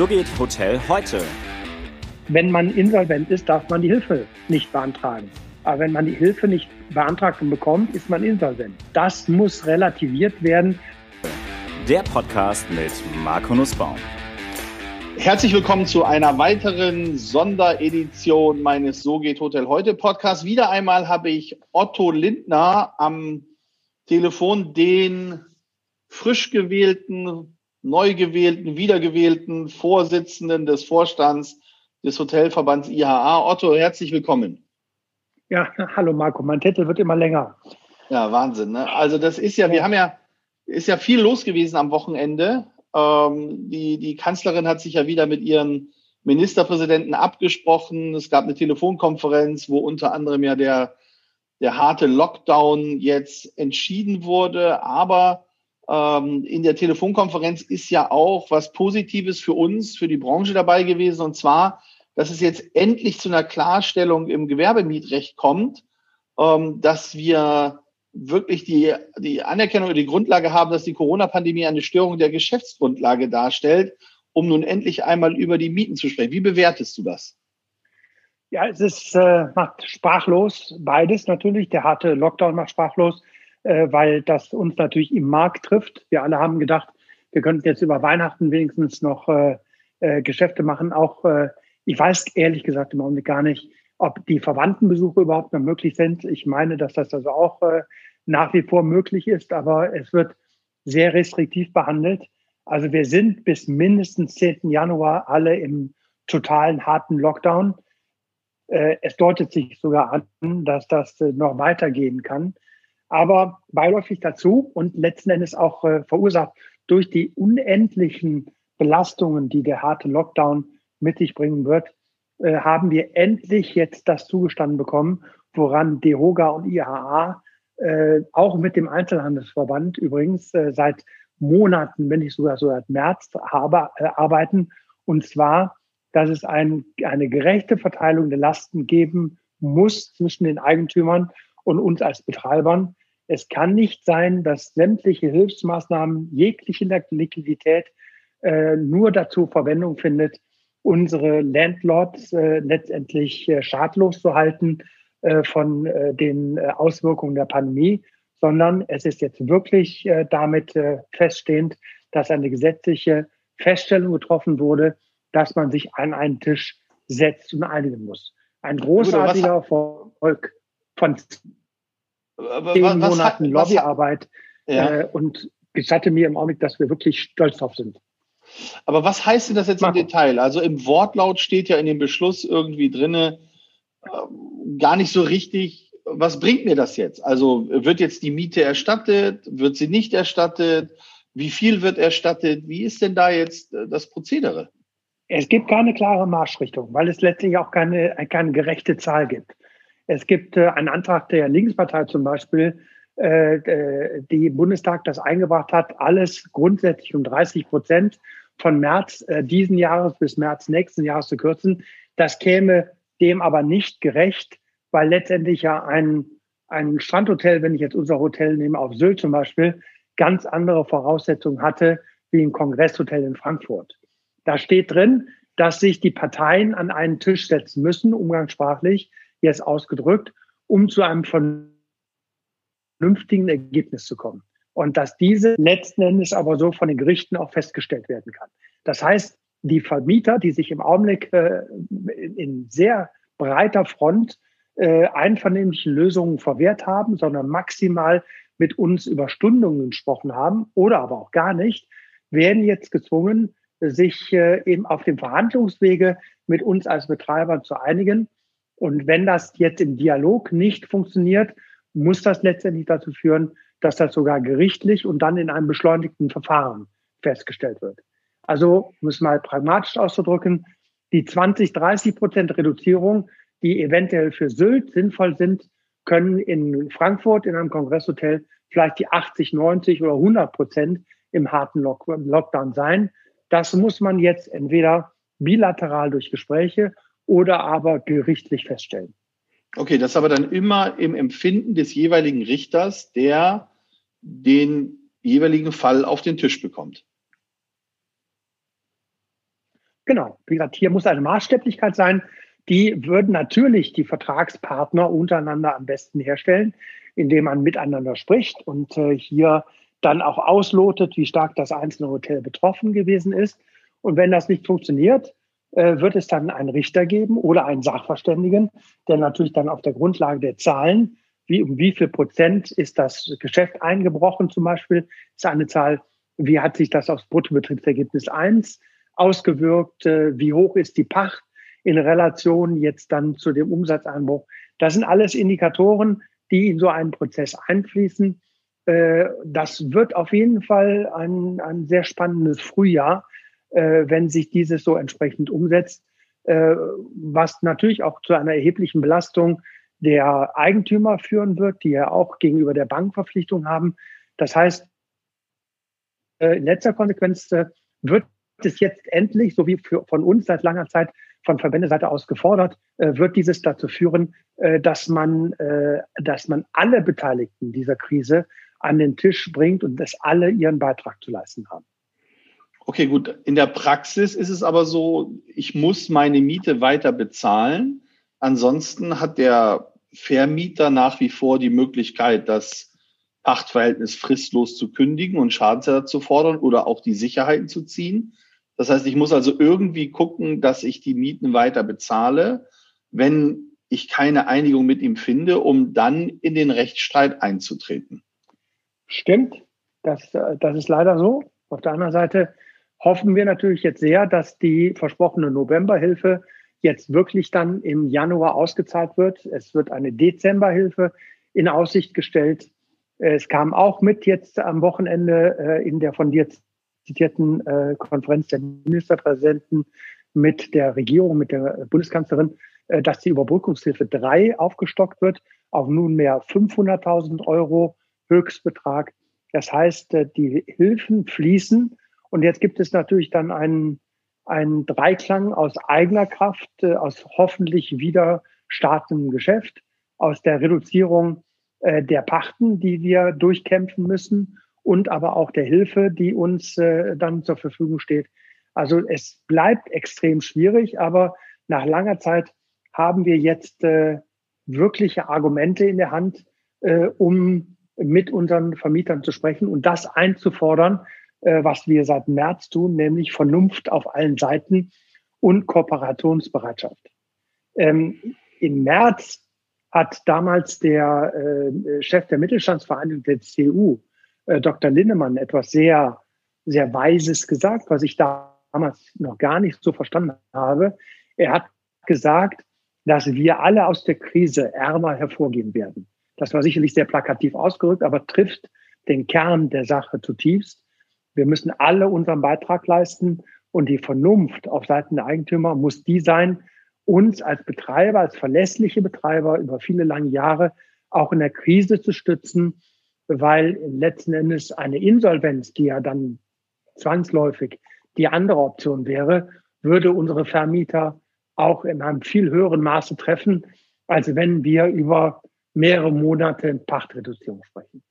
So geht Hotel heute. Wenn man insolvent ist, darf man die Hilfe nicht beantragen. Aber wenn man die Hilfe nicht beantragt und bekommt, ist man insolvent. Das muss relativiert werden. Der Podcast mit Marco Nussbaum. Herzlich willkommen zu einer weiteren Sonderedition meines So geht Hotel heute Podcasts. Wieder einmal habe ich Otto Lindner am Telefon, den frisch gewählten, neu gewählten, wiedergewählten Vorsitzenden des Vorstands des Hotelverbands IHA. Otto, herzlich willkommen. Ja, hallo Marco, mein Titel wird immer länger. Ja, Wahnsinn. Ne? Also das ist ja, wir haben ja, ist ja viel los gewesen am Wochenende. Ähm, die, die Kanzlerin hat sich ja wieder mit ihren Ministerpräsidenten abgesprochen. Es gab eine Telefonkonferenz, wo unter anderem ja der, der harte Lockdown jetzt entschieden wurde. Aber in der Telefonkonferenz ist ja auch was Positives für uns, für die Branche dabei gewesen. Und zwar, dass es jetzt endlich zu einer Klarstellung im Gewerbemietrecht kommt, ähm, dass wir wirklich die, die Anerkennung oder die Grundlage haben, dass die Corona-Pandemie eine Störung der Geschäftsgrundlage darstellt, um nun endlich einmal über die Mieten zu sprechen. Wie bewertest du das? Ja, es ist, äh, macht sprachlos beides natürlich. Der harte Lockdown macht sprachlos, äh, weil das uns natürlich im Markt trifft. Wir alle haben gedacht, wir könnten jetzt über Weihnachten wenigstens noch äh, äh, Geschäfte machen. Auch äh, ich weiß ehrlich gesagt im Augenblick gar nicht, ob die Verwandtenbesuche überhaupt noch möglich sind. Ich meine, dass das also auch äh, nach wie vor möglich ist, aber es wird sehr restriktiv behandelt. Also wir sind bis mindestens 10. Januar alle im totalen harten Lockdown. Äh, es deutet sich sogar an, dass das äh, noch weitergehen kann. Aber beiläufig dazu und letzten Endes auch äh, verursacht durch die unendlichen Belastungen, die der harte Lockdown mit sich bringen wird, äh, haben wir endlich jetzt das zugestanden bekommen, woran DEHOGA und IHA äh, auch mit dem Einzelhandelsverband übrigens äh, seit Monaten, wenn nicht sogar so seit März habe, äh, arbeiten. Und zwar, dass es ein, eine gerechte Verteilung der Lasten geben muss zwischen den Eigentümern und uns als Betreibern. Es kann nicht sein, dass sämtliche Hilfsmaßnahmen jegliche Liquidität äh, nur dazu Verwendung findet, unsere Landlords äh, letztendlich äh, schadlos zu halten äh, von äh, den äh, Auswirkungen der Pandemie, sondern es ist jetzt wirklich damit feststehend, dass eine gesetzliche Feststellung getroffen wurde, dass man sich an einen Tisch setzt und einigen muss. Ein großartiger Erfolg von zehn Monaten Lobbyarbeit ja. äh, und gestatte mir im Augenblick, dass wir wirklich stolz drauf sind. Aber was heißt denn das jetzt Marco. im Detail? Also im Wortlaut steht ja in dem Beschluss irgendwie drinne, äh, gar nicht so richtig, was bringt mir das jetzt? Also wird jetzt die Miete erstattet? Wird sie nicht erstattet? Wie viel wird erstattet? Wie ist denn da jetzt äh, das Prozedere? Es gibt keine klare Marschrichtung, weil es letztlich auch keine, keine gerechte Zahl gibt. Es gibt äh, einen Antrag der Linkspartei zum Beispiel, äh, äh die Bundestag das eingebracht hat, alles grundsätzlich um 30 Prozent von März äh, diesen Jahres bis März nächsten Jahres zu kürzen. Das käme dem aber nicht gerecht, weil letztendlich ja ein, ein Strandhotel, wenn ich jetzt unser Hotel nehme, auf Sylt zum Beispiel, ganz andere Voraussetzungen hatte wie ein Kongresshotel in Frankfurt. Da steht drin, dass sich die Parteien an einen Tisch setzen müssen, umgangssprachlich, jetzt ausgedrückt, um zu einem vernünftigen Ergebnis zu kommen und dass diese letzten Endes aber so von den Gerichten auch festgestellt werden kann. Das heißt, die Vermieter, die sich im Augenblick äh, in sehr breiter Front äh, einvernehmliche Lösungen verwehrt haben, sondern maximal mit uns über Stundungen gesprochen haben oder aber auch gar nicht, werden jetzt gezwungen, sich äh, eben auf dem Verhandlungswege mit uns als Betreiber zu einigen. Und wenn das jetzt im Dialog nicht funktioniert, muss das letztendlich dazu führen, dass das sogar gerichtlich und dann in einem beschleunigten Verfahren festgestellt wird. Also, um es mal pragmatisch auszudrücken, die 20, 30 Prozent Reduzierung, die eventuell für Sylt sinnvoll sind, können in Frankfurt in einem Kongresshotel vielleicht die 80, 90 oder 100 Prozent im harten Lockdown sein. Das muss man jetzt entweder bilateral durch Gespräche oder aber gerichtlich feststellen. Okay, das ist aber dann immer im Empfinden des jeweiligen Richters, der den jeweiligen Fall auf den Tisch bekommt. Genau. Wie gesagt, hier muss eine Maßstäblichkeit sein. Die würden natürlich die Vertragspartner untereinander am besten herstellen, indem man miteinander spricht und äh, hier dann auch auslotet, wie stark das einzelne Hotel betroffen gewesen ist. Und wenn das nicht funktioniert, wird es dann einen Richter geben oder einen Sachverständigen, der natürlich dann auf der Grundlage der Zahlen, wie um wie viel Prozent ist das Geschäft eingebrochen zum Beispiel, ist eine Zahl, wie hat sich das aufs Bruttobetriebsergebnis 1 ausgewirkt, äh, wie hoch ist die Pacht in Relation jetzt dann zu dem Umsatzeinbruch. Das sind alles Indikatoren, die in so einen Prozess einfließen. Äh, das wird auf jeden Fall ein, ein sehr spannendes Frühjahr, äh, wenn sich dieses so entsprechend umsetzt, äh, was natürlich auch zu einer erheblichen Belastung der Eigentümer führen wird, die ja auch gegenüber der Bank Verpflichtungen haben. Das heißt, in letzter Konsequenz wird es jetzt endlich, so wie für, von uns seit langer Zeit von Verbändeseite aus gefordert, wird dieses dazu führen, dass man, dass man alle Beteiligten dieser Krise an den Tisch bringt und dass alle ihren Beitrag zu leisten haben. Okay, gut. In der Praxis ist es aber so, ich muss meine Miete weiter bezahlen. Ansonsten hat der Vermieter nach wie vor die Möglichkeit, das Pachtverhältnis fristlos zu kündigen und Schadensersatz zu fordern oder auch die Sicherheiten zu ziehen. Das heißt, ich muss also irgendwie gucken, dass ich die Mieten weiter bezahle, wenn ich keine Einigung mit ihm finde, um dann in den Rechtsstreit einzutreten. Stimmt, das, das ist leider so. Auf der anderen Seite hoffen wir natürlich jetzt sehr, dass die versprochene Novemberhilfe jetzt wirklich dann im Januar ausgezahlt wird. Es wird eine Dezemberhilfe in Aussicht gestellt. Es kam auch mit jetzt am Wochenende äh, in der von dir zitierten äh, Konferenz der Ministerpräsidenten mit der Regierung, mit der Bundeskanzlerin, äh, dass die Überbrückungshilfe 3 aufgestockt wird auf nunmehr 500.000 Euro Höchstbetrag. Das heißt, die Hilfen fließen und jetzt gibt es natürlich dann einen, einen Dreiklang aus eigener Kraft, äh, aus hoffentlich wieder startendem Geschäft, aus der Reduzierung äh, der Pachten, die wir durchkämpfen müssen und aber auch der Hilfe, die uns äh, dann zur Verfügung steht. Also es bleibt extrem schwierig, aber nach langer Zeit haben wir jetzt äh, wirkliche Argumente in der Hand, äh, um mit unseren Vermietern zu sprechen und das einzufordern, äh, was wir seit März tun, nämlich Vernunft auf allen Seiten und Kooperationsbereitschaft. Ähm, Im März hat damals der äh, Chef der Mittelstandsvereinigung der CDU, äh, Dr. Linnemann, etwas sehr, sehr Weises gesagt, was ich damals noch gar nicht so verstanden habe. Er hat gesagt, dass wir alle aus der Krise ärmer hervorgehen werden. Das war sicherlich sehr plakativ ausgerückt, aber trifft den Kern der Sache zutiefst. Wir müssen alle unseren Beitrag leisten und die Vernunft auf Seiten der Eigentümer muss die sein, uns als Betreiber, als verlässliche Betreiber über viele lange Jahre auch in der Krise zu stützen, weil letzten Endes eine Insolvenz, die ja dann zwangsläufig die andere Option wäre, würde unsere Vermieter auch in einem viel höheren Maße treffen, als wenn wir über mehrere Monate Pachtreduzierung sprechen.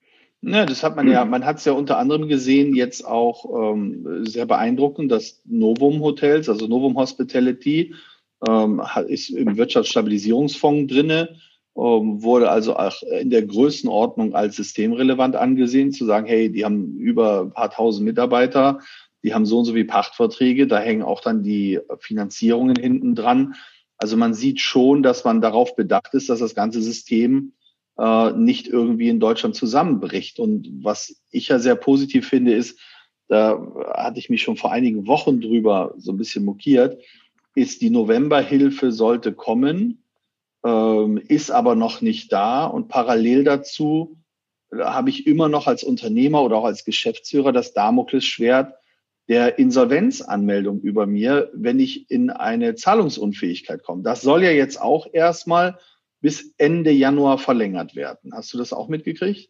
Ja, das hat man ja, man hat es ja unter anderem gesehen, jetzt auch ähm, sehr beeindruckend, dass Novum Hotels, also Novum Hospitality, ähm, ist im Wirtschaftsstabilisierungsfonds drinne, ähm, wurde also auch in der Größenordnung als systemrelevant angesehen, zu sagen, hey, die haben über ein paar tausend Mitarbeiter, die haben so und so wie Pachtverträge, da hängen auch dann die Finanzierungen hinten dran. Also man sieht schon, dass man darauf bedacht ist, dass das ganze System äh, nicht irgendwie in Deutschland zusammenbricht. Und was ich ja sehr positiv finde, ist, da hatte ich mich schon vor einigen Wochen drüber so ein bisschen mokiert, ist die Novemberhilfe sollte kommen, ähm, ist aber noch nicht da. Und parallel dazu habe ich immer noch als Unternehmer oder auch als Geschäftsführer das Damoklesschwert der Insolvenzanmeldung über mir, wenn ich in eine Zahlungsunfähigkeit komme. Das soll ja jetzt auch erstmal bis Ende Januar verlängert werden. Hast du das auch mitgekriegt?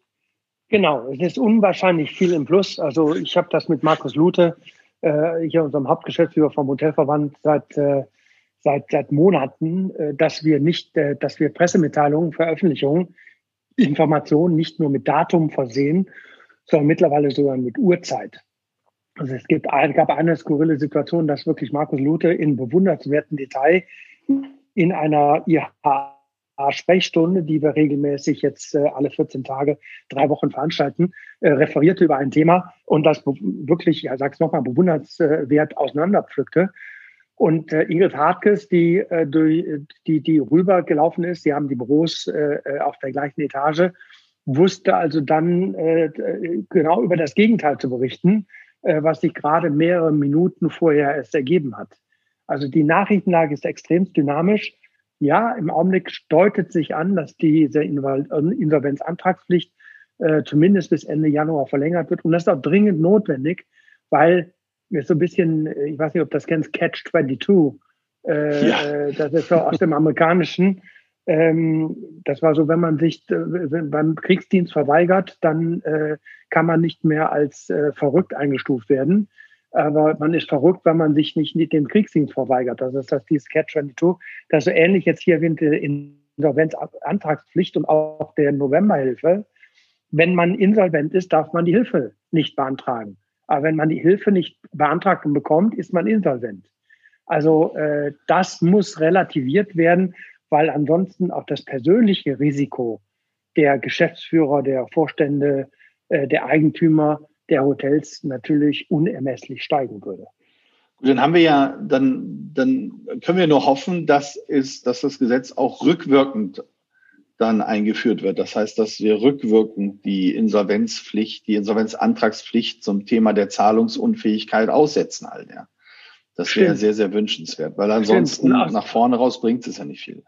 Genau, es ist unwahrscheinlich viel im Plus. Also ich habe das mit Markus Lute, äh, hier unserem Hauptgeschäftsführer vom Hotelverband, seit, äh, seit, seit Monaten, äh, dass wir nicht, äh, dass wir Pressemitteilungen, Veröffentlichungen, Informationen nicht nur mit Datum versehen, sondern mittlerweile sogar mit Uhrzeit. Also es gibt, gab eine skurrile Situation, dass wirklich Markus Lute in bewundernswertem Detail in einer IHA-Sprechstunde, die wir regelmäßig jetzt äh, alle 14 Tage, drei Wochen veranstalten, äh, referierte über ein Thema und das wirklich, ja, sag's nochmal, bewundernswert auseinanderpflückte. Und äh, Ingrid Hartkes, die, äh, die, die rübergelaufen ist, sie haben die Büros äh, äh, auf der gleichen Etage, wusste also dann äh, genau über das Gegenteil zu berichten, äh, was sich gerade mehrere Minuten vorher erst ergeben hat. Also die Nachrichtenlage ist extrem dynamisch. Ja, im Augenblick deutet sich an, dass diese Insolvenzantragspflicht äh, zumindest bis Ende Januar verlängert wird. Und das ist auch dringend notwendig, weil ist so ein bisschen, ich weiß nicht, ob das kennst, Catch 22. Äh, ja. Äh, das ist so aus dem Amerikanischen. Ähm, das war so, wenn man sich äh, beim Kriegsdienst verweigert, dann äh, kann man nicht mehr als äh, verrückt eingestuft werden. Aber man ist verrückt, wenn man sich nicht dem Kriegsdienst verweigert. Das ist das dieses Catch 22. Das ist so ähnlich jetzt hier wie in Insolvenzantragspflicht und auch der Novemberhilfe. Wenn man insolvent ist, darf man die Hilfe nicht beantragen. Aber wenn man die Hilfe nicht beantragt und bekommt, ist man insolvent. Also äh, das muss relativiert werden, weil ansonsten auch das persönliche Risiko der Geschäftsführer, der Vorstände, äh, der Eigentümer der Hotels natürlich unermesslich steigen würde. Dann haben wir ja, dann, dann können wir nur hoffen, dass, ist, dass das Gesetz auch rückwirkend dann eingeführt wird. Das heißt, dass wir rückwirkend die Insolvenzpflicht, die Insolvenzantragspflicht zum Thema der Zahlungsunfähigkeit aussetzen halt, ja. Das wäre sehr, sehr wünschenswert, weil ansonsten nach vorne raus bringt es ja nicht viel.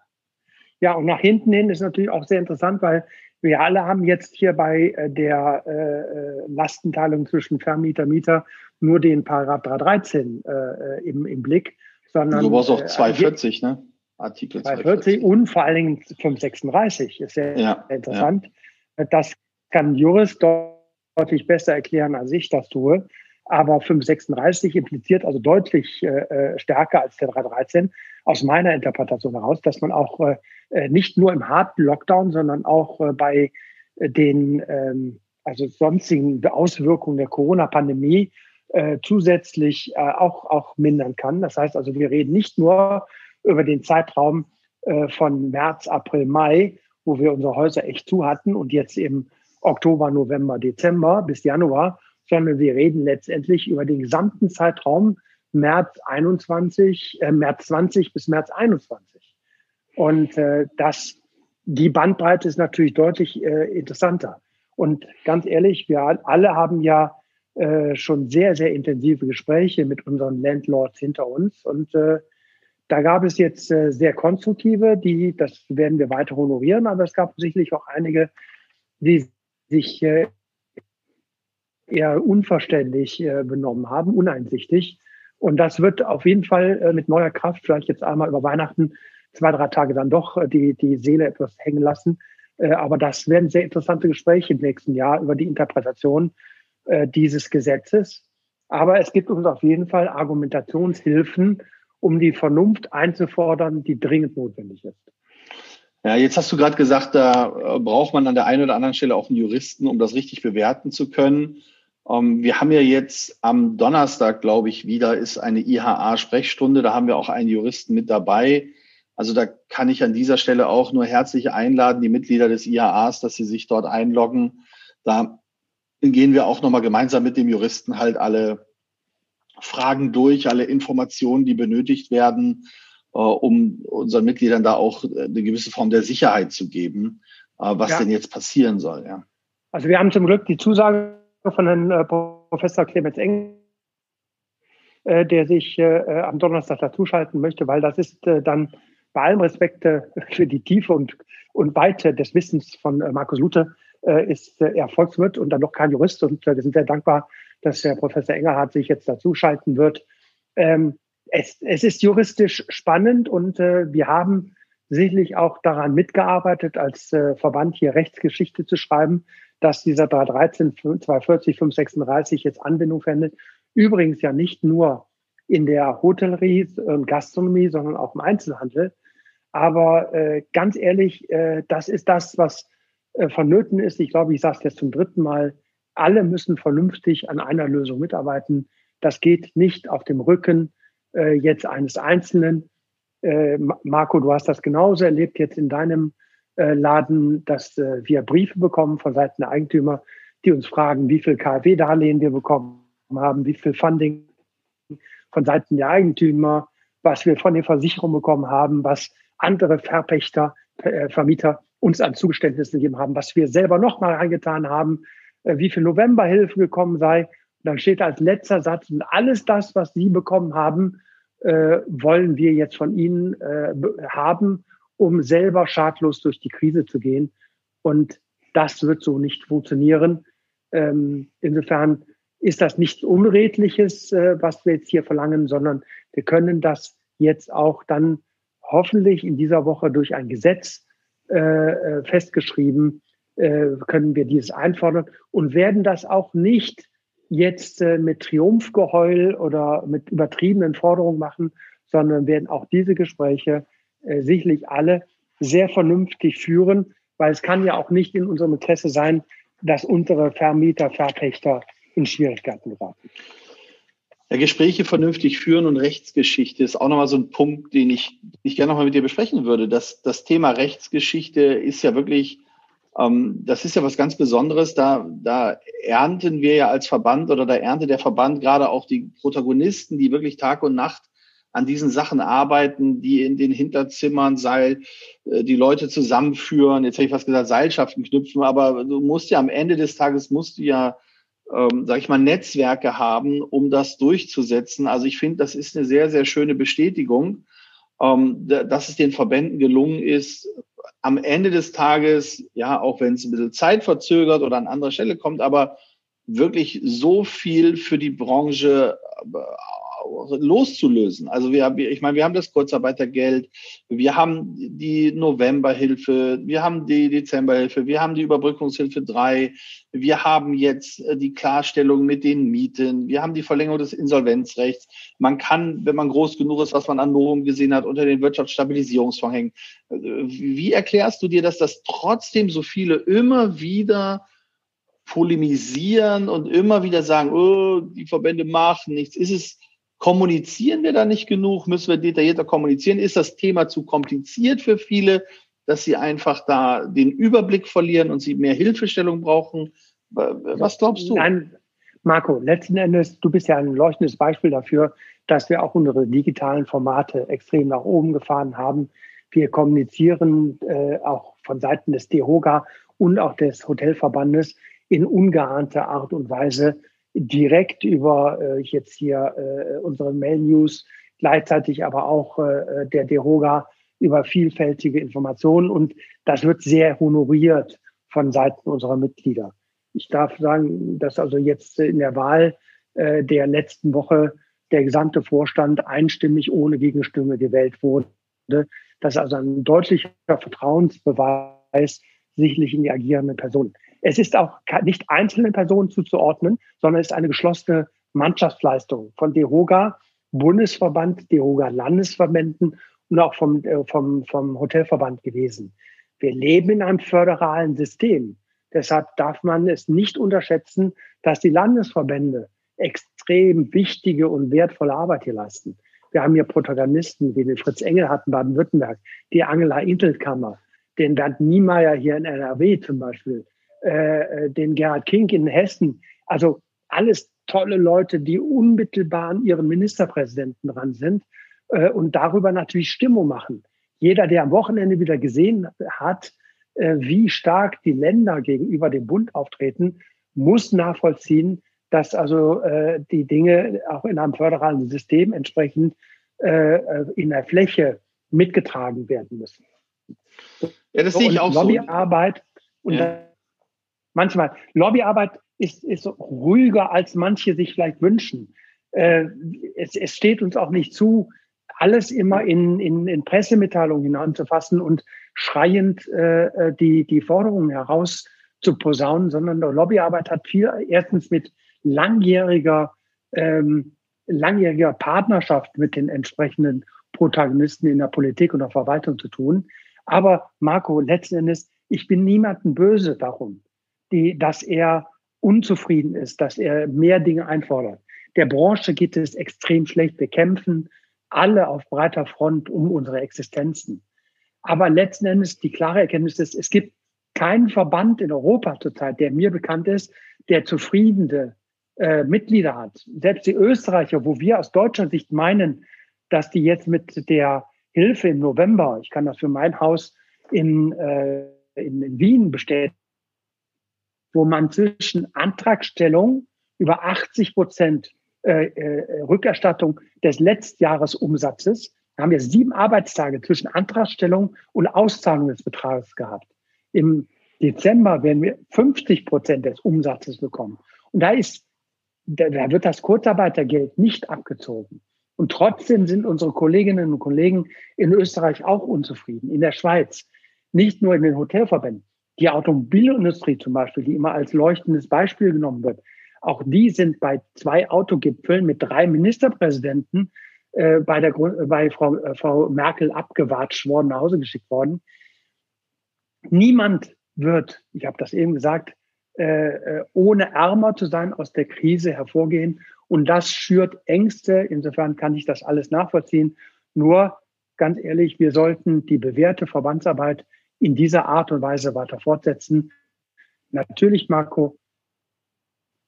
Ja, und nach hinten hin ist natürlich auch sehr interessant, weil wir alle haben jetzt hier bei äh, der äh, Lastenteilung zwischen Vermieter, Mieter nur den Paragraph 313 äh, im, im Blick. Sondern, du brauchst auch 240, äh, ne? Artikel 240 und vor allen Dingen 536 ist sehr ja, interessant. Ja. Das kann Jurist deutlich besser erklären, als ich das tue. Aber 536 impliziert also deutlich äh, stärker als der 313 aus meiner Interpretation heraus, dass man auch äh, äh, nicht nur im harten Lockdown, sondern auch äh, bei äh, den ähm, also sonstigen Auswirkungen der Corona-Pandemie äh, zusätzlich äh, auch, auch mindern kann. Das heißt also, wir reden nicht nur über den Zeitraum äh, von März, April, Mai, wo wir unsere Häuser echt zu hatten und jetzt im Oktober, November, Dezember bis Januar, sondern wir reden letztendlich über den gesamten Zeitraum März 21, äh, März 20 bis März 21. Und äh, das, die Bandbreite ist natürlich deutlich äh, interessanter. Und ganz ehrlich, wir alle haben ja äh, schon sehr, sehr intensive Gespräche mit unseren Landlords hinter uns. Und äh, da gab es jetzt äh, sehr konstruktive, die, das werden wir weiter honorieren, aber es gab sicherlich auch einige, die sich äh, eher unverständlich äh, benommen haben, uneinsichtig. Und das wird auf jeden Fall äh, mit neuer Kraft vielleicht jetzt einmal über Weihnachten zwei, drei Tage dann doch äh, die, die Seele etwas hängen lassen. Äh, aber das werden sehr interessante Gespräche im nächsten Jahr über die Interpretation äh, dieses Gesetzes. Aber es gibt uns auf jeden Fall Argumentationshilfen, um die Vernunft einzufordern, die dringend notwendig ist. Ja, jetzt hast du gerade gesagt, da äh, braucht man an der einen oder anderen Stelle auch einen Juristen, um das richtig bewerten zu können. Ähm, wir haben ja jetzt am Donnerstag, glaube ich, wieder ist eine IHA-Sprechstunde. Da haben wir auch einen Juristen mit dabei. Also da kann ich an dieser Stelle auch nur herzlich einladen, die Mitglieder des IHAs, dass sie sich dort einloggen. Da gehen wir auch nochmal gemeinsam mit dem Juristen halt alle Fragen durch, alle Informationen, die benötigt werden, äh, um unseren Mitgliedern da auch eine gewisse Form der Sicherheit zu geben, äh, was ja. denn jetzt passieren soll. Ja. Also wir haben zum Glück die Zusage von Herrn äh, Professor Clemens Eng, äh, der sich äh, am Donnerstag dazuschalten möchte, weil das ist dann bei allem Respekt für die Tiefe und, und Weite des Wissens von Markus Luthe ist er Volkswirt und dann noch kein Jurist und wir sind sehr dankbar, dass der Professor Engerhardt sich jetzt dazuschalten wird. Ähm, es, es ist juristisch spannend und wir haben sicherlich auch daran mitgearbeitet, als Verband hier Rechtsgeschichte zu schreiben, dass dieser 313, 240, 536 jetzt Anwendung findet. Übrigens ja nicht nur in der Hotellerie und Gastronomie, sondern auch im Einzelhandel. Aber äh, ganz ehrlich, äh, das ist das, was äh, vonnöten ist. Ich glaube, ich sage es jetzt zum dritten Mal alle müssen vernünftig an einer Lösung mitarbeiten. Das geht nicht auf dem Rücken äh, jetzt eines Einzelnen. Äh, Marco, du hast das genauso erlebt jetzt in deinem äh, Laden, dass äh, wir Briefe bekommen von Seiten der Eigentümer, die uns fragen, wie viel KfW-Darlehen wir bekommen haben, wie viel Funding von Seiten der Eigentümer, was wir von den Versicherungen bekommen haben, was andere Verpächter, äh, Vermieter uns an Zugeständnissen gegeben haben, was wir selber nochmal reingetan haben, äh, wie viel Novemberhilfe gekommen sei. Und dann steht als letzter Satz, und alles das, was Sie bekommen haben, äh, wollen wir jetzt von Ihnen haben, um selber schadlos durch die Krise zu gehen. Und das wird so nicht funktionieren. Ähm, insofern ist das nichts Unredliches, äh, was wir jetzt hier verlangen, sondern wir können das jetzt auch dann hoffentlich in dieser Woche durch ein Gesetz äh, äh festgeschrieben, äh, können wir dieses einfordern und werden das auch nicht jetzt äh, mit Triumphgeheul oder mit übertriebenen Forderungen machen, sondern werden auch diese Gespräche äh, sicherlich alle sehr vernünftig führen, weil es kann ja auch nicht in unserem Interesse sein, dass unsere Vermieter, Verpächter in Schwierigkeiten geraten. Ja, Gespräche vernünftig führen und Rechtsgeschichte ist auch nochmal so ein Punkt, den ich, ich gerne nochmal mit dir besprechen würde. Das, das Thema Rechtsgeschichte ist ja wirklich, ähm, das ist ja was ganz Besonderes. Da, da ernten wir ja als Verband oder da erntet der Verband gerade auch die Protagonisten, die wirklich Tag und Nacht an diesen Sachen arbeiten, die in den Hinterzimmern Seil, äh, die Leute zusammenführen. Jetzt hätte ich fast gesagt, Seilschaften knüpfen, aber du musst ja am Ende des Tages musst du ja ähm, sage ich mal, Netzwerke haben, um das durchzusetzen. Also ich finde, das ist eine sehr, sehr schöne Bestätigung, ähm, dass es den Verbänden gelungen ist, am Ende des Tages, ja, auch wenn es ein bisschen Zeit verzögert oder an anderer Stelle kommt, aber wirklich so viel für die Branche äh, loszulösen. Also wir, ich meine, wir haben das Kurzarbeitergeld, wir haben die Novemberhilfe, wir haben die Dezemberhilfe, wir haben die Überbrückungshilfe 3, wir haben jetzt äh, die Klarstellung mit den Mieten, wir haben die Verlängerung des Insolvenzrechts. Man kann, wenn man groß genug ist, was man an Novum gesehen hat, unter den Wirtschaftsstabilisierungsfonds hängen. Äh, wie erklärst du dir, dass das trotzdem so viele immer wieder polemisieren und immer wieder sagen, oh, die Verbände machen nichts. Ist es Kommunizieren wir da nicht genug? Müssen wir detaillierter kommunizieren? Ist das Thema zu kompliziert für viele, dass sie einfach da den Überblick verlieren und sie mehr Hilfestellung brauchen? Was glaubst du? Nein, Marco, letzten Endes, du bist ja ein leuchtendes Beispiel dafür, dass wir auch unsere digitalen Formate extrem nach oben gefahren haben. Wir kommunizieren äh, auch von Seiten des DEHOGA und auch des Hotelverbandes in ungeahnter Art und Weise direkt über äh, jetzt hier äh, unsere Mail-News, gleichzeitig aber auch äh, der Deroga über vielfältige Informationen und das wird sehr honoriert von Seiten unserer Mitglieder. Ich darf sagen, dass also jetzt in der Wahl äh, der letzten Woche der gesamte Vorstand einstimmig ohne Gegenstimme gewählt wurde. Das ist also ein deutlicher Vertrauensbeweis sicherlich in die agierenden Personen. Es ist auch nicht einzelnen Personen zuzuordnen, sondern es ist eine geschlossene Mannschaftsleistung von DEHOGA, Bundesverband, DEHOGA Landesverbänden und auch vom, äh, vom, vom Hotelverband gewesen. Wir leben in einem föderalen System. Deshalb darf man es nicht unterschätzen, dass die Landesverbände extrem wichtige und wertvolle Arbeit hier leisten. Wir haben hier Protagonisten, wie den Fritz Engel hatten Baden-Württemberg, die Angela Intelkammer, den Bernd Niemeyer hier in NRW zum Beispiel, äh, den Gerhard King in Hessen. Also alles tolle Leute, die unmittelbar an ihren Ministerpräsidenten dran sind äh, und darüber natürlich Stimmung machen. Jeder, der am Wochenende wieder gesehen hat, äh, wie stark die Länder gegenüber dem Bund auftreten, muss nachvollziehen, dass also äh, die Dinge auch in einem föderalen System entsprechend äh, in der Fläche mitgetragen werden müssen. Ja, das sehe ich auch Lobbyarbeit so. und ja manchmal. Lobbyarbeit ist, ist ruhiger, als manche sich vielleicht wünschen. Äh, es, es steht uns auch nicht zu, alles immer in, in, in Pressemitteilungen hineinzufassen und schreiend äh, äh, die, die Forderungen heraus zu posaunen, sondern Lobbyarbeit hat viel erstens mit langjähriger, ähm, langjähriger Partnerschaft mit den entsprechenden Protagonisten in der Politik und der Verwaltung zu tun. Aber Marco, letzten Endes, ich bin niemanden böse darum die, dass er unzufrieden ist, dass er mehr Dinge einfordert. Der Branche geht es extrem schlecht. Wir kämpfen alle auf breiter Front um unsere Existenzen. Aber letzten Endes die klare Erkenntnis ist, es gibt keinen Verband in Europa zurzeit, der mir bekannt ist, der zufriedene äh, Mitglieder hat. Selbst die Österreicher, wo wir aus deutscher Sicht meinen, dass die jetzt mit der Hilfe im November, ich kann das für mein Haus in, äh, in, in Wien bestätigen, wo man zwischen Antragstellung über 80 Prozent äh, äh, Rückerstattung des Letztjahresumsatzes, da haben wir sieben Arbeitstage zwischen Antragstellung und Auszahlung des Betrages gehabt. Im Dezember werden wir 50 Prozent des Umsatzes bekommen. Und da ist, da, da wird das Kurzarbeitergeld nicht abgezogen. Und trotzdem sind unsere Kolleginnen und Kollegen in Österreich auch unzufrieden, in der Schweiz, nicht nur in den Hotelverbänden. Die Automobilindustrie zum Beispiel, die immer als leuchtendes Beispiel genommen wird, auch die sind bei zwei Autogipfeln mit drei Ministerpräsidenten äh, bei, der, bei Frau, äh, Frau Merkel abgewatscht worden, nach Hause geschickt worden. Niemand wird, ich habe das eben gesagt, äh, äh, ohne ärmer zu sein aus der Krise hervorgehen. Und das schürt Ängste. Insofern kann ich das alles nachvollziehen. Nur ganz ehrlich, wir sollten die bewährte Verbandsarbeit in dieser Art und Weise weiter fortsetzen. Natürlich, Marco,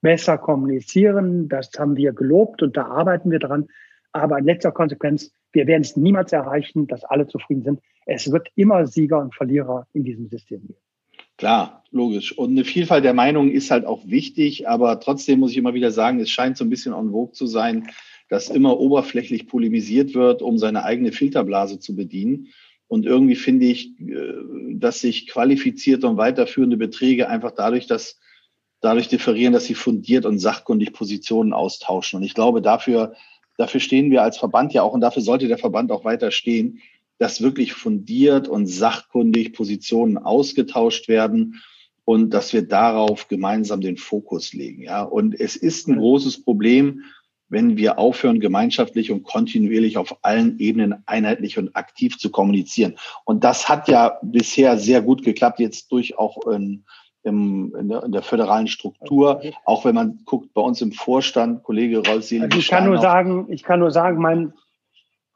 besser kommunizieren, das haben wir gelobt und da arbeiten wir dran. Aber in letzter Konsequenz, wir werden es niemals erreichen, dass alle zufrieden sind. Es wird immer Sieger und Verlierer in diesem System geben. Klar, logisch. Und eine Vielfalt der Meinungen ist halt auch wichtig, aber trotzdem muss ich immer wieder sagen, es scheint so ein bisschen en vogue zu sein, dass immer oberflächlich polemisiert wird, um seine eigene Filterblase zu bedienen. Und irgendwie finde ich, äh, dass sich qualifizierte und weiterführende Beträge einfach dadurch, dass dadurch differieren, dass sie fundiert und sachkundig Positionen austauschen. Und ich glaube, dafür, dafür stehen wir als Verband ja auch und dafür sollte der Verband auch weiter stehen, dass wirklich fundiert und sachkundig Positionen ausgetauscht werden und dass wir darauf gemeinsam den Fokus legen. Ja, und es ist ein großes Problem, wenn wir aufhören, gemeinschaftlich und kontinuierlich auf allen Ebenen einheitlich und aktiv zu kommunizieren. Und das hat ja bisher sehr gut geklappt, jetzt durch auch in, im, in, der, in der föderalen Struktur. Auch wenn man guckt, bei uns im Vorstand, Kollege Selig. Also ich kann nur sagen, ich kann nur sagen, mein,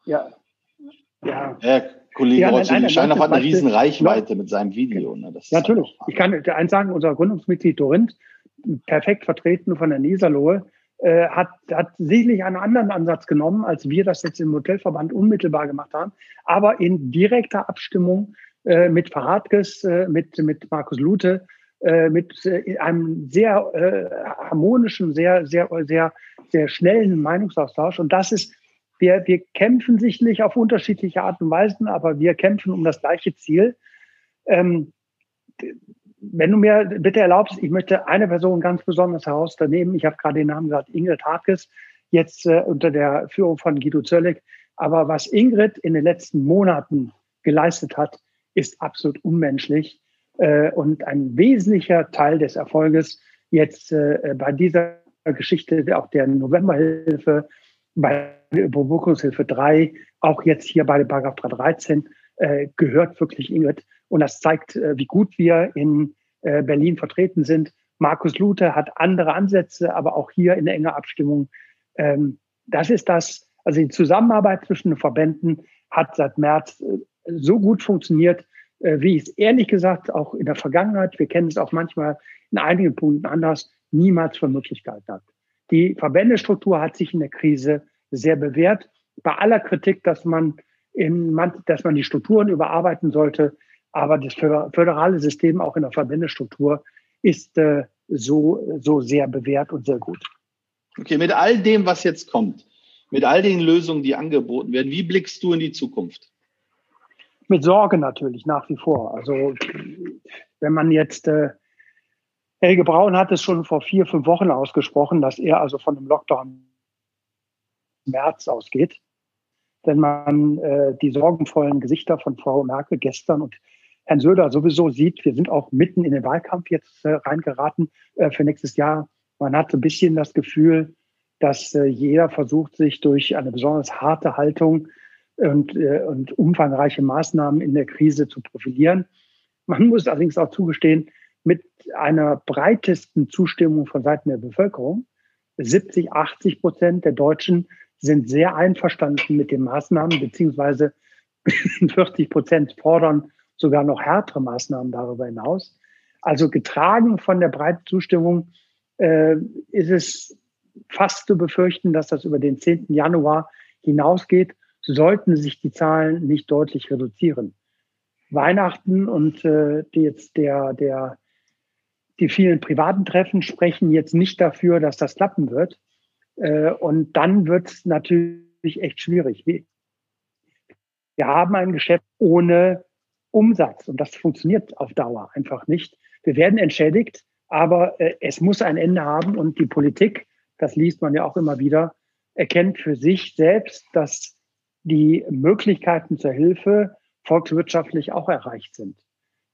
ja, ja. ja Kollege ja, Rolf Selig hat eine riesen Reichweite mit seinem Video. Ne? Natürlich. Ich kann eins sagen, unser Gründungsmitglied Dorinth, perfekt vertreten von der Nieserlohe, äh, hat, hat sicherlich einen anderen Ansatz genommen, als wir das jetzt im Hotelverband unmittelbar gemacht haben, aber in direkter Abstimmung äh, mit Verradges, äh, mit, mit Markus Lute, äh, mit äh, einem sehr äh, harmonischen, sehr, sehr, sehr, sehr schnellen Meinungsaustausch. Und das ist, wir, wir kämpfen sicherlich auf unterschiedliche Art und Weisen, aber wir kämpfen um das gleiche Ziel. Ähm, wenn du mir bitte erlaubst, ich möchte eine Person ganz besonders herausnehmen. Ich habe gerade den Namen gesagt, Ingrid Hartkes, jetzt äh, unter der Führung von Guido Zöllig. Aber was Ingrid in den letzten Monaten geleistet hat, ist absolut unmenschlich äh, und ein wesentlicher Teil des Erfolges jetzt äh, bei dieser Geschichte auch der Novemberhilfe, bei der Überbrückungshilfe 3, auch jetzt hier bei Paragraph 313, äh, gehört wirklich Ingrid. Und das zeigt, äh, wie gut wir in äh, Berlin vertreten sind. Markus Luther hat andere Ansätze, aber auch hier in enger Abstimmung. Ähm, das ist das, also die Zusammenarbeit zwischen den Verbänden hat seit März so gut funktioniert, wie ich es ehrlich gesagt auch in der Vergangenheit, wir kennen es auch manchmal in einigen Punkten anders, niemals für möglich gehalten hat. Die Verbändestruktur hat sich in der Krise sehr bewährt. Bei aller Kritik, dass man in, dass man die Strukturen überarbeiten sollte. Aber das föderale System auch in der Verbändestruktur ist äh, so, so sehr bewährt und sehr gut. Okay, mit all dem, was jetzt kommt, mit all den Lösungen, die angeboten werden, wie blickst du in die Zukunft? Mit Sorge natürlich, nach wie vor. Also wenn man jetzt, äh, Helge Braun hat es schon vor vier, fünf Wochen ausgesprochen, dass er also von einem Lockdown März ausgeht wenn man äh, die sorgenvollen Gesichter von Frau Merkel gestern und Herrn Söder sowieso sieht, wir sind auch mitten in den Wahlkampf jetzt äh, reingeraten äh, für nächstes Jahr. Man hat ein bisschen das Gefühl, dass äh, jeder versucht, sich durch eine besonders harte Haltung und, äh, und umfangreiche Maßnahmen in der Krise zu profilieren. Man muss allerdings auch zugestehen, mit einer breitesten Zustimmung von Seiten der Bevölkerung 70, 80 Prozent der Deutschen sind sehr einverstanden mit den Maßnahmen, beziehungsweise 40 Prozent fordern sogar noch härtere Maßnahmen darüber hinaus. Also getragen von der breiten Zustimmung äh, ist es fast zu befürchten, dass das über den 10. Januar hinausgeht, sollten sich die Zahlen nicht deutlich reduzieren. Weihnachten und äh, jetzt der, der, die vielen privaten Treffen sprechen jetzt nicht dafür, dass das klappen wird. Äh, und dann wird es natürlich echt schwierig. Wir haben ein Geschäft ohne Umsatz und das funktioniert auf Dauer einfach nicht. Wir werden entschädigt, aber äh, es muss ein Ende haben und die Politik, das liest man ja auch immer wieder, erkennt für sich selbst, dass die Möglichkeiten zur Hilfe volkswirtschaftlich auch erreicht sind.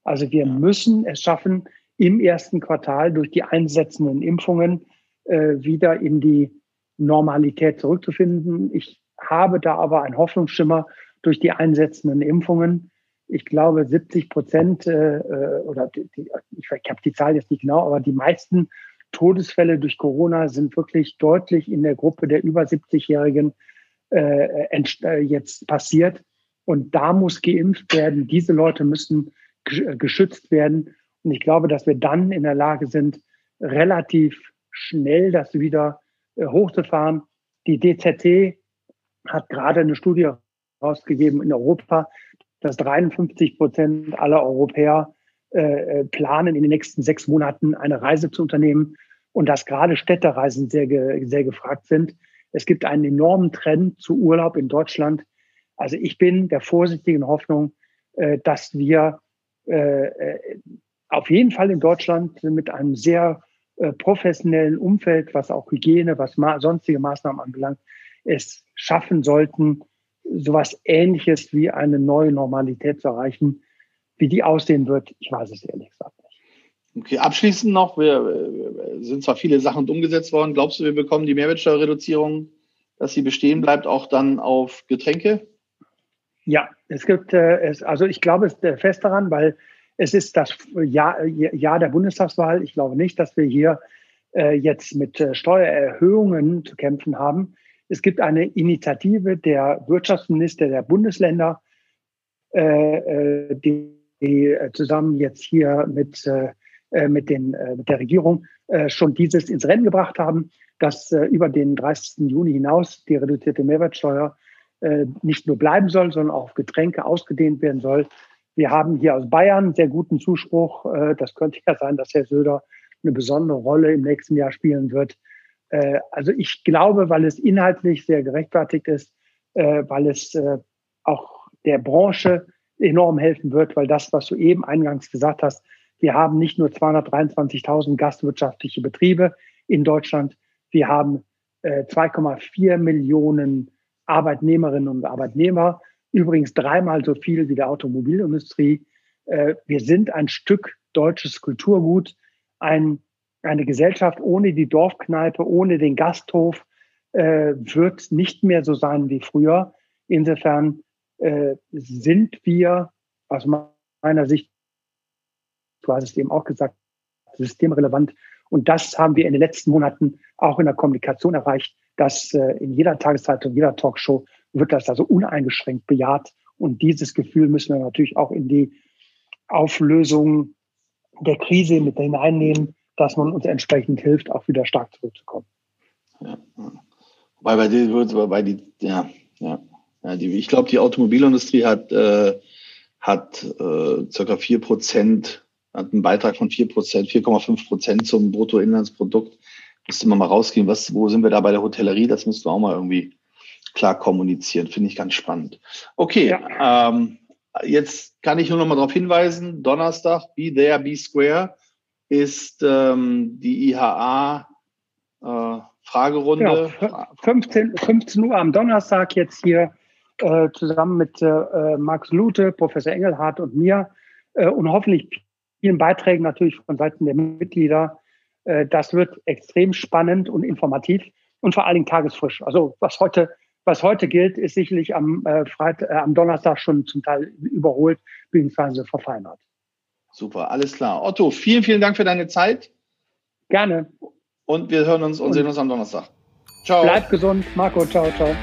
Also wir müssen es schaffen, im ersten Quartal durch die einsetzenden Impfungen äh, wieder in die Normalität zurückzufinden. Ich habe da aber einen Hoffnungsschimmer durch die einsetzenden Impfungen. Ich glaube, 70 Prozent äh, äh, oder die, die, ich, ich habe die Zahl jetzt nicht genau, aber die meisten Todesfälle durch Corona sind wirklich deutlich in der Gruppe der über 70-Jährigen äh, äh, jetzt passiert. Und da muss geimpft werden. Diese Leute müssen äh, geschützt werden. Und ich glaube, dass wir dann in der Lage sind, relativ schnell das wieder hochzufahren. Die DZT hat gerade eine Studie rausgegeben in Europa, dass 53 Prozent aller Europäer äh, planen, in den nächsten sechs Monaten eine Reise zu unternehmen und dass gerade Städtereisen sehr, sehr gefragt sind. Es gibt einen enormen Trend zu Urlaub in Deutschland. Also ich bin der vorsichtigen Hoffnung, äh, dass wir äh, äh, auf jeden Fall in Deutschland mit einem sehr professionellen Umfeld, was auch Hygiene, was sonstige Maßnahmen anbelangt, es schaffen sollten, sowas Ähnliches wie eine neue Normalität zu erreichen. Wie die aussehen wird, ich weiß es ehrlich gesagt nicht. Okay, abschließend noch, wir sind zwar viele Sachen umgesetzt worden. Glaubst du, wir bekommen die Mehrwertsteuerreduzierung, dass sie bestehen bleibt, auch dann auf Getränke? Ja, es gibt, äh, es, also ich glaube es äh, fest daran, weil es ist das Jahr, Jahr der Bundestagswahl. Ich glaube nicht, dass wir hier äh, jetzt mit Steuererhöhungen zu kämpfen haben. Es gibt eine Initiative der Wirtschaftsminister der Bundesländer, äh, äh die, die zusammen jetzt hier mit äh, mit, den, äh, mit der Regierung äh, schon dieses ins Rennen gebracht haben, dass über den 30. Juni hinaus die reduzierte Mehrwertsteuer nicht nur bleiben soll, sondern auch auf Getränke ausgedehnt werden soll. Wir haben hier aus Bayern sehr guten Zuspruch. Das könnte ja sein, dass Herr Söder eine besondere Rolle im nächsten Jahr spielen wird. Also ich glaube, weil es inhaltlich sehr gerechtfertigt ist, weil es auch der Branche enorm helfen wird, weil das, was du eben eingangs gesagt hast, wir haben nicht nur 223.000 gastwirtschaftliche Betriebe in Deutschland, wir haben äh, 2,4 Millionen Arbeitnehmerinnen und Arbeitnehmer, übrigens dreimal so viel wie der Automobilindustrie. Äh, wir sind ein Stück deutsches Kulturgut, ein, eine Gesellschaft ohne die Dorfkneipe, ohne den Gasthof äh, wird nicht mehr so sein wie früher. Insofern äh, sind wir aus meiner Sicht du hast es eben auch gesagt, systemrelevant. Und das haben wir in den letzten Monaten auch in der Kommunikation erreicht, dass äh, in jeder Tageszeitung, jeder Talkshow wird das also uneingeschränkt bejaht. Und dieses Gefühl müssen wir natürlich auch in die Auflösung der Krise mit hineinnehmen, dass man uns entsprechend hilft, auch wieder stark zurückzukommen. Ja. Wobei bei die, bei die, ja, ja, ja die, ich glaube, die Automobilindustrie hat, äh, hat äh, circa vier Prozent hat einen Beitrag von 4 Prozent, 4,5 Prozent zum Bruttoinlandsprodukt. Müsste man mal rausgehen, was, wo sind wir da bei der Hotellerie? Das müssten wir auch mal irgendwie klar kommunizieren. Finde ich ganz spannend. Okay, ja. ähm, jetzt kann ich nur noch mal darauf hinweisen, Donnerstag, Be There, Be Square, ist ähm, die IHA äh, Fragerunde. Genau. 15, 15 Uhr am Donnerstag jetzt hier äh, zusammen mit äh, Max Lute, Professor Engelhardt und mir äh, und hoffentlich vielen Beiträgen natürlich von Seiten der Mitglieder. Äh, das wird extrem spannend und informativ und vor allen Dingen tagesfrisch. Also was heute, was heute gilt, ist sicherlich am, äh, Freit äh, am Donnerstag schon zum Teil überholt bzw. verfeinert. Super, alles klar. Otto, vielen, vielen Dank für deine Zeit. Gerne. und wir hören uns und, und sehen uns am Donnerstag. Ciao. Bleibt gesund. Marco, ciao, ciao.